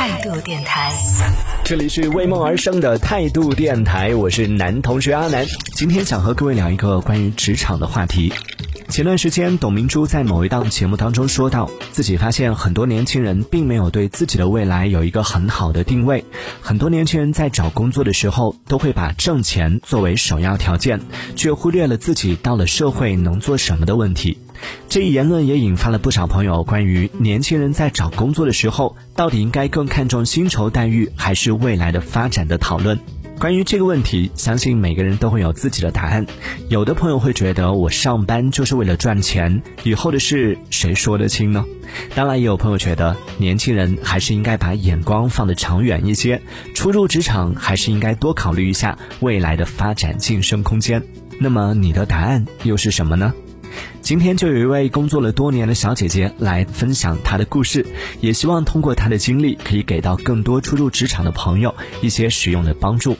态度电台，这里是为梦而生的态度电台，我是男同学阿南。今天想和各位聊一个关于职场的话题。前段时间，董明珠在某一档节目当中说到，自己发现很多年轻人并没有对自己的未来有一个很好的定位。很多年轻人在找工作的时候，都会把挣钱作为首要条件，却忽略了自己到了社会能做什么的问题。这一言论也引发了不少朋友关于年轻人在找工作的时候，到底应该更看重薪酬待遇还是未来的发展的讨论。关于这个问题，相信每个人都会有自己的答案。有的朋友会觉得，我上班就是为了赚钱，以后的事谁说得清呢？当然，也有朋友觉得，年轻人还是应该把眼光放得长远一些，初入职场还是应该多考虑一下未来的发展晋升空间。那么，你的答案又是什么呢？今天就有一位工作了多年的小姐姐来分享她的故事，也希望通过她的经历，可以给到更多初入职场的朋友一些实用的帮助。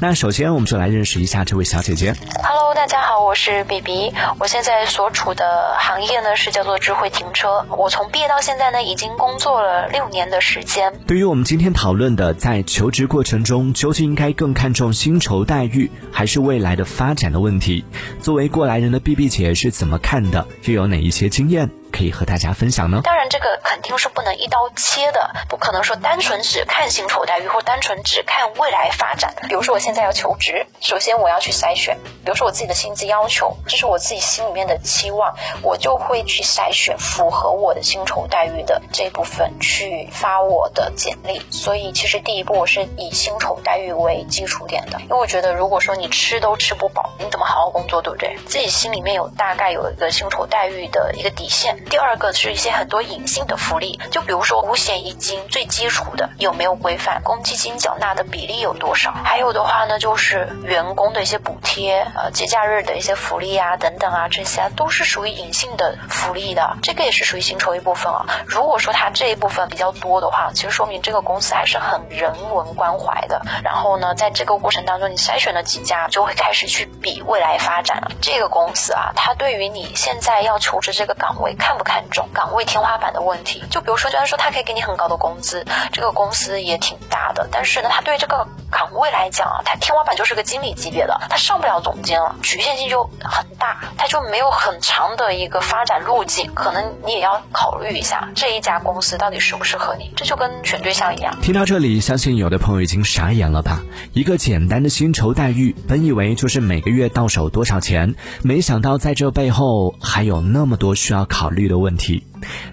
那首先，我们就来认识一下这位小姐姐。Hello，大家好，我是 BB，我现在所处的行业呢是叫做智慧停车。我从毕业到现在呢，已经工作了六年的时间。对于我们今天讨论的，在求职过程中究竟应该更看重薪酬待遇，还是未来的发展的问题，作为过来人的 BB 姐是怎么看的？又有哪一些经验？可以和大家分享呢？当然，这个肯定是不能一刀切的，不可能说单纯只看薪酬待遇，或单纯只看未来发展。比如说，我现在要求职，首先我要去筛选，比如说我自己的薪资要求，这是我自己心里面的期望，我就会去筛选符合我的薪酬待遇的这部分去发我的简历。所以，其实第一步我是以薪酬待遇为基础点的，因为我觉得如果说你吃都吃不饱，你怎么好好工作，对不对？自己心里面有大概有一个薪酬待遇的一个底线。第二个是一些很多隐性的福利，就比如说五险一金最基础的有没有规范，公积金缴纳的比例有多少？还有的话呢，就是员工的一些补贴，呃，节假日的一些福利啊，等等啊，这些都是属于隐性的福利的，这个也是属于薪酬一部分啊。如果说它这一部分比较多的话，其实说明这个公司还是很人文关怀的。然后呢，在这个过程当中，你筛选了几家，就会开始去比未来发展了。这个公司啊，它对于你现在要求职这个岗位看看不看？重岗位天花板的问题，就比如说，虽然说他可以给你很高的工资，这个公司也挺大的，但是呢，他对这个岗位来讲啊，他天花板就是个经理级别的，他上不了总监了，局限性就很大，他就没有很长的一个发展路径，可能你也要考虑一下这一家公司到底适不适合你，这就跟选对象一样。听到这里，相信有的朋友已经傻眼了吧？一个简单的薪酬待遇，本以为就是每个月到手多少钱，没想到在这背后还有那么多需要考虑的问题。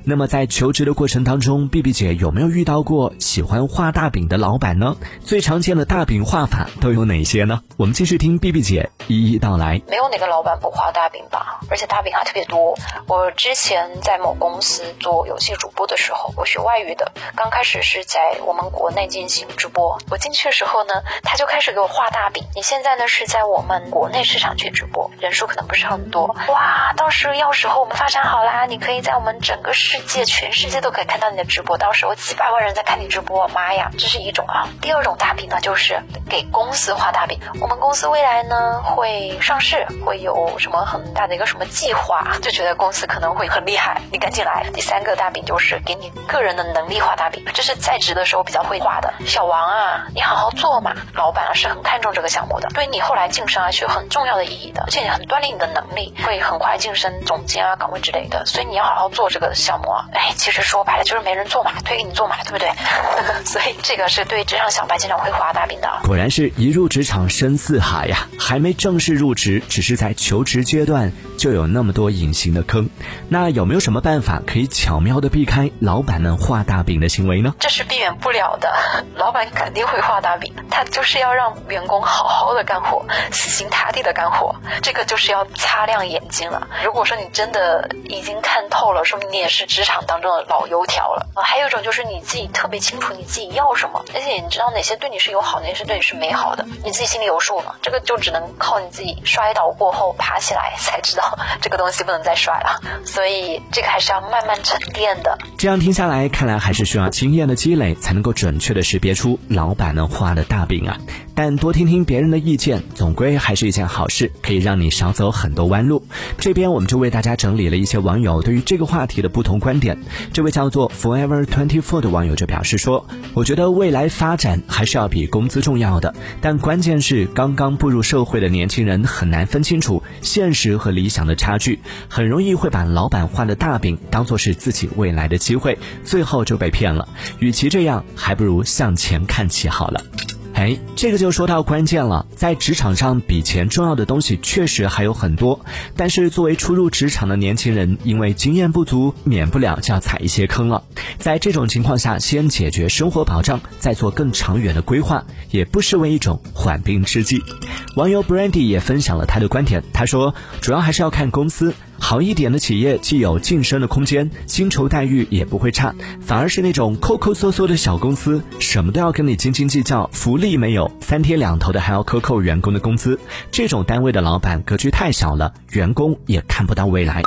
那么在求职的过程当中，B B 姐有没有遇到过喜欢画大饼的老板呢？最常见的大饼画法都有哪些呢？我们继续听 B B 姐一一道来。没有哪个老板不画大饼吧？而且大饼还特别多。我之前在某公司做游戏主播的时候，我学外语的，刚开始是在我们国内进行直播。我进去的时候呢，他就开始给我画大饼。你现在呢是在我们国内市场去直播，人数可能不是很多。哇，到时要时候我们发展好啦，你可以在我们整整个世界、全世界都可以看到你的直播，到时候几百万人在看你直播，妈呀，这是一种啊。第二种大饼呢，就是给公司画大饼。我们公司未来呢会上市，会有什么很大的一个什么计划，就觉得公司可能会很厉害，你赶紧来。第三个大饼就是给你个人的能力画大饼，这是在职的时候比较会画的。小王啊，你好好做嘛，老板啊是很看重这个项目的，对你后来晋升啊是有很重要的意义的，而且很锻炼你的能力，会很快晋升总监啊岗位之类的，所以你要好好。做这个项目，哎，其实说白了就是没人做嘛，推给你做嘛，对不对？所以这个是对职场小白经常会画大饼的。果然是一入职场深似海呀，还没正式入职，只是在求职阶段就有那么多隐形的坑。那有没有什么办法可以巧妙的避开老板们画大饼的行为呢？这是避免不了的，老板肯定会画大饼，他就是要让员工好好的干活，死心塌地的干活，这个就是要擦亮眼睛了。如果说你真的已经看透了。说明你也是职场当中的老油条了！还有一种就是你自己特别清楚你自己要什么，而且你知道哪些对你是友好，哪些是对你是美好的，你自己心里有数嘛？这个就只能靠你自己摔倒过后爬起来才知道这个东西不能再甩了。所以这个还是要慢慢沉淀的。这样听下来，看来还是需要经验的积累，才能够准确的识别出老板们画的大饼啊。但多听听别人的意见，总归还是一件好事，可以让你少走很多弯路。这边我们就为大家整理了一些网友对于这个话题的不同观点。这位叫做 Forever Twenty Four 的网友就表示说：“我觉得未来发展还是要比工资重要的，但关键是刚刚步入社会的年轻人很难分清楚现实和理想的差距，很容易会把老板画的大饼当做是自己未来的机会，最后就被骗了。与其这样，还不如向前看齐好了。”哎，这个就说到关键了。在职场上，比钱重要的东西确实还有很多。但是，作为初入职场的年轻人，因为经验不足，免不了就要踩一些坑了。在这种情况下，先解决生活保障，再做更长远的规划，也不失为一种缓兵之计。网友 Brandy 也分享了他的观点，他说：“主要还是要看公司。”好一点的企业既有晋升的空间，薪酬待遇也不会差，反而是那种抠抠搜搜的小公司，什么都要跟你斤斤计较，福利没有，三天两头的还要克扣员工的工资，这种单位的老板格局太小了，员工也看不到未来。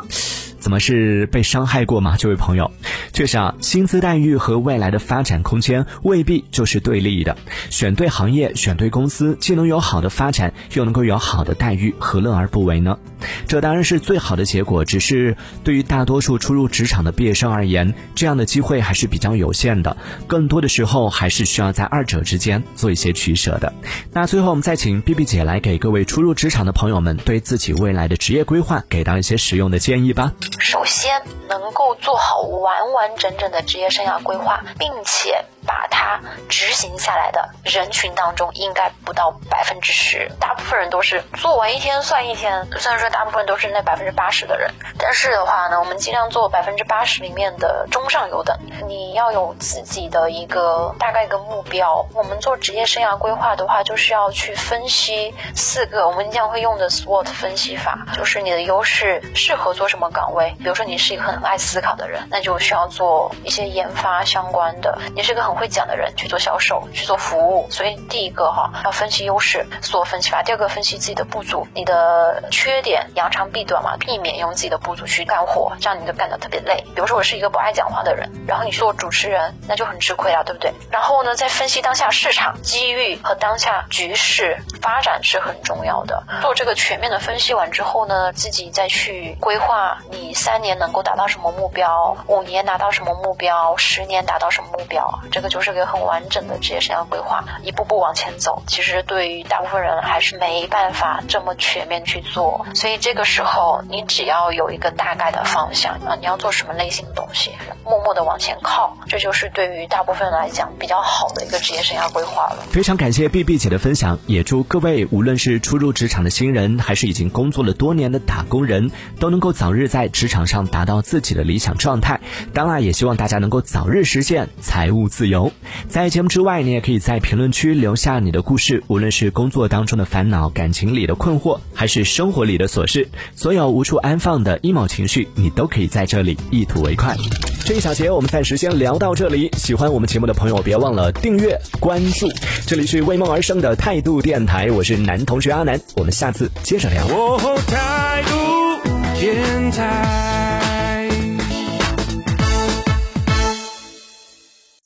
怎么是被伤害过吗？这位朋友，确实啊，薪资待遇和未来的发展空间未必就是对立的。选对行业，选对公司，既能有好的发展，又能够有好的待遇，何乐而不为呢？这当然是最好的结果。只是对于大多数初入职场的毕业生而言，这样的机会还是比较有限的。更多的时候，还是需要在二者之间做一些取舍的。那最后，我们再请 B B 姐来给各位初入职场的朋友们，对自己未来的职业规划给到一些实用的建议吧。首先，能够做好完完整整的职业生涯规划，并且。把它执行下来的人群当中，应该不到百分之十。大部分人都是做完一天算一天。虽然说大部分都是那百分之八十的人，但是的话呢，我们尽量做百分之八十里面的中上游的。你要有自己的一个大概一个目标。我们做职业生涯规划的话，就是要去分析四个我们经常会用的 SWOT 分析法，就是你的优势适合做什么岗位。比如说你是一个很爱思考的人，那就需要做一些研发相关的。你是个很会讲的人去做销售，去做服务，所以第一个哈要分析优势，做分析法；第二个分析自己的不足，你的缺点扬长避短嘛，避免用自己的不足去干活，这样你就干得特别累。比如说我是一个不爱讲话的人，然后你做主持人，那就很吃亏了，对不对？然后呢，再分析当下市场机遇和当下局势发展是很重要的。做这个全面的分析完之后呢，自己再去规划你三年能够达到什么目标，五年达到什么目标，十年达到什么目标，这个。就是个很完整的职业生涯规划，一步步往前走。其实对于大部分人还是没办法这么全面去做，所以这个时候你只要有一个大概的方向啊，你要做什么类型的东西，默默的往前靠，这就是对于大部分人来讲比较好的一个职业生涯规划了。非常感谢 B B 姐的分享，也祝各位无论是初入职场的新人，还是已经工作了多年的打工人，都能够早日在职场上达到自己的理想状态。当然，也希望大家能够早日实现财务自由。在节目之外，你也可以在评论区留下你的故事，无论是工作当中的烦恼、感情里的困惑，还是生活里的琐事，所有无处安放的 emo 情绪，你都可以在这里一吐为快。这一小节我们暂时先聊到这里，喜欢我们节目的朋友别忘了订阅关注。这里是为梦而生的态度电台，我是男同学阿南，我们下次接着聊。态度电台。